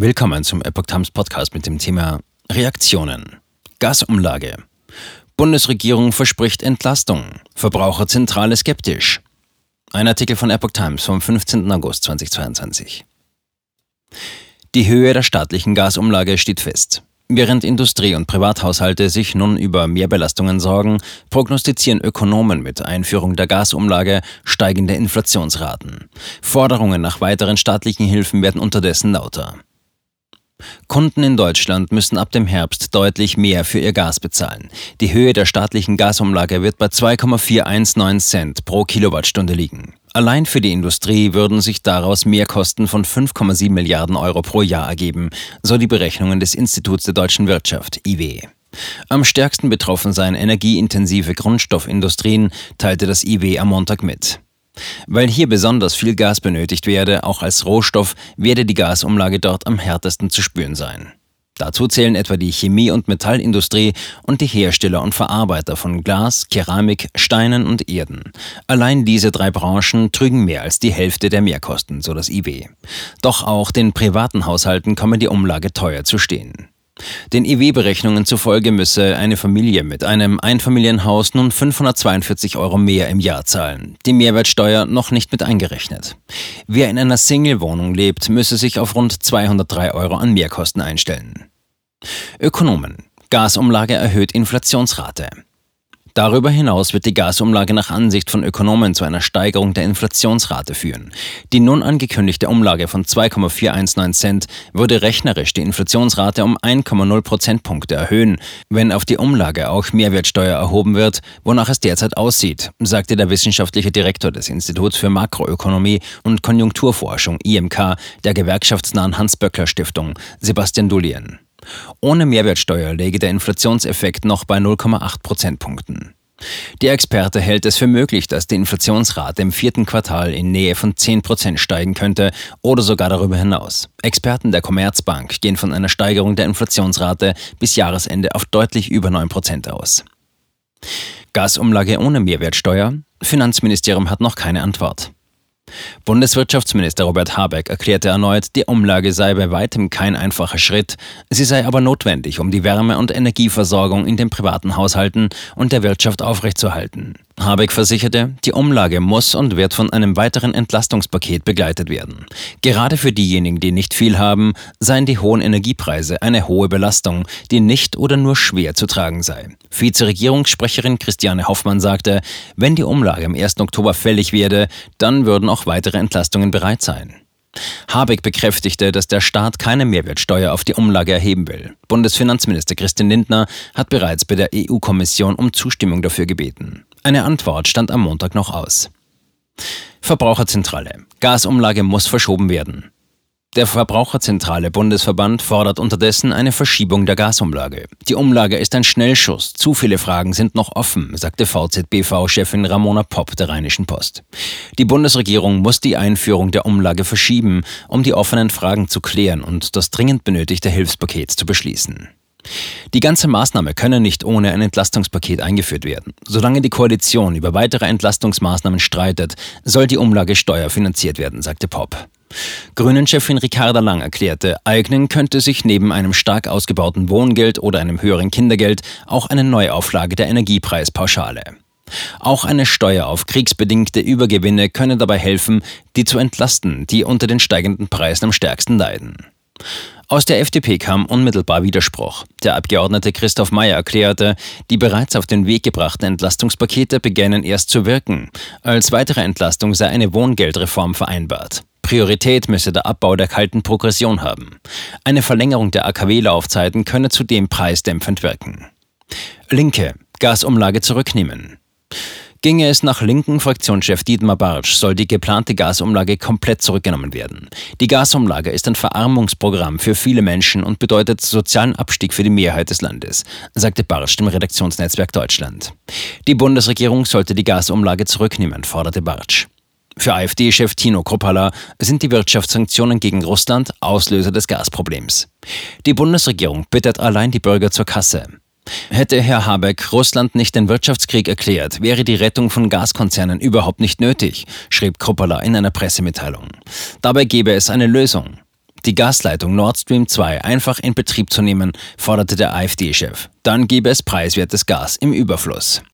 Willkommen zum Epoch Times Podcast mit dem Thema Reaktionen. Gasumlage. Bundesregierung verspricht Entlastung. Verbraucherzentrale skeptisch. Ein Artikel von Epoch Times vom 15. August 2022. Die Höhe der staatlichen Gasumlage steht fest. Während Industrie- und Privathaushalte sich nun über Mehrbelastungen sorgen, prognostizieren Ökonomen mit Einführung der Gasumlage steigende Inflationsraten. Forderungen nach weiteren staatlichen Hilfen werden unterdessen lauter. Kunden in Deutschland müssen ab dem Herbst deutlich mehr für ihr Gas bezahlen. Die Höhe der staatlichen Gasumlage wird bei 2,419 Cent pro Kilowattstunde liegen. Allein für die Industrie würden sich daraus Mehrkosten von 5,7 Milliarden Euro pro Jahr ergeben, so die Berechnungen des Instituts der deutschen Wirtschaft IW. Am stärksten betroffen seien energieintensive Grundstoffindustrien, teilte das IW am Montag mit. Weil hier besonders viel Gas benötigt werde, auch als Rohstoff, werde die Gasumlage dort am härtesten zu spüren sein. Dazu zählen etwa die Chemie- und Metallindustrie und die Hersteller und Verarbeiter von Glas, Keramik, Steinen und Erden. Allein diese drei Branchen trügen mehr als die Hälfte der Mehrkosten, so das IW. Doch auch den privaten Haushalten komme die Umlage teuer zu stehen. Den IW-Berechnungen zufolge müsse eine Familie mit einem Einfamilienhaus nun 542 Euro mehr im Jahr zahlen, die Mehrwertsteuer noch nicht mit eingerechnet. Wer in einer Single-Wohnung lebt, müsse sich auf rund 203 Euro an Mehrkosten einstellen. Ökonomen. Gasumlage erhöht Inflationsrate. Darüber hinaus wird die Gasumlage nach Ansicht von Ökonomen zu einer Steigerung der Inflationsrate führen. Die nun angekündigte Umlage von 2,419 Cent würde rechnerisch die Inflationsrate um 1,0 Prozentpunkte erhöhen, wenn auf die Umlage auch Mehrwertsteuer erhoben wird, wonach es derzeit aussieht, sagte der wissenschaftliche Direktor des Instituts für Makroökonomie und Konjunkturforschung IMK der gewerkschaftsnahen Hans-Böckler-Stiftung, Sebastian Dullien. Ohne Mehrwertsteuer läge der Inflationseffekt noch bei 0,8 Prozentpunkten. Der Experte hält es für möglich, dass die Inflationsrate im vierten Quartal in Nähe von 10 Prozent steigen könnte oder sogar darüber hinaus. Experten der Commerzbank gehen von einer Steigerung der Inflationsrate bis Jahresende auf deutlich über 9 Prozent aus. Gasumlage ohne Mehrwertsteuer? Finanzministerium hat noch keine Antwort. Bundeswirtschaftsminister Robert Habeck erklärte erneut, die Umlage sei bei weitem kein einfacher Schritt, sie sei aber notwendig, um die Wärme- und Energieversorgung in den privaten Haushalten und der Wirtschaft aufrechtzuerhalten. Habeck versicherte, die Umlage muss und wird von einem weiteren Entlastungspaket begleitet werden. Gerade für diejenigen, die nicht viel haben, seien die hohen Energiepreise eine hohe Belastung, die nicht oder nur schwer zu tragen sei. Vizeregierungssprecherin Christiane Hoffmann sagte, wenn die Umlage am 1. Oktober fällig werde, dann würden auch weitere Entlastungen bereit sein. Habeck bekräftigte, dass der Staat keine Mehrwertsteuer auf die Umlage erheben will. Bundesfinanzminister Christian Lindner hat bereits bei der EU-Kommission um Zustimmung dafür gebeten. Eine Antwort stand am Montag noch aus. Verbraucherzentrale. Gasumlage muss verschoben werden. Der Verbraucherzentrale Bundesverband fordert unterdessen eine Verschiebung der Gasumlage. Die Umlage ist ein Schnellschuss. Zu viele Fragen sind noch offen, sagte VZBV-Chefin Ramona Popp der Rheinischen Post. Die Bundesregierung muss die Einführung der Umlage verschieben, um die offenen Fragen zu klären und das dringend benötigte Hilfspaket zu beschließen. Die ganze Maßnahme könne nicht ohne ein Entlastungspaket eingeführt werden. Solange die Koalition über weitere Entlastungsmaßnahmen streitet, soll die Umlage steuerfinanziert werden, sagte Popp. Grünen-Chefin Ricarda Lang erklärte, eignen könnte sich neben einem stark ausgebauten Wohngeld oder einem höheren Kindergeld auch eine Neuauflage der Energiepreispauschale. Auch eine Steuer auf kriegsbedingte Übergewinne könne dabei helfen, die zu entlasten, die unter den steigenden Preisen am stärksten leiden. Aus der FDP kam unmittelbar Widerspruch. Der Abgeordnete Christoph Mayer erklärte, die bereits auf den Weg gebrachten Entlastungspakete beginnen erst zu wirken. Als weitere Entlastung sei eine Wohngeldreform vereinbart. Priorität müsse der Abbau der kalten Progression haben. Eine Verlängerung der AKW-Laufzeiten könne zudem preisdämpfend wirken. Linke. Gasumlage zurücknehmen. Ginge es nach linken Fraktionschef Dietmar Bartsch, soll die geplante Gasumlage komplett zurückgenommen werden. Die Gasumlage ist ein Verarmungsprogramm für viele Menschen und bedeutet sozialen Abstieg für die Mehrheit des Landes, sagte Bartsch dem Redaktionsnetzwerk Deutschland. Die Bundesregierung sollte die Gasumlage zurücknehmen, forderte Bartsch. Für AfD-Chef Tino Kruppala sind die Wirtschaftssanktionen gegen Russland Auslöser des Gasproblems. Die Bundesregierung bittet allein die Bürger zur Kasse. Hätte Herr Habeck Russland nicht den Wirtschaftskrieg erklärt, wäre die Rettung von Gaskonzernen überhaupt nicht nötig, schrieb Kruppala in einer Pressemitteilung. Dabei gäbe es eine Lösung. die Gasleitung Nord Stream 2 einfach in Betrieb zu nehmen, forderte der AfD-Chef. Dann gebe es preiswertes Gas im Überfluss.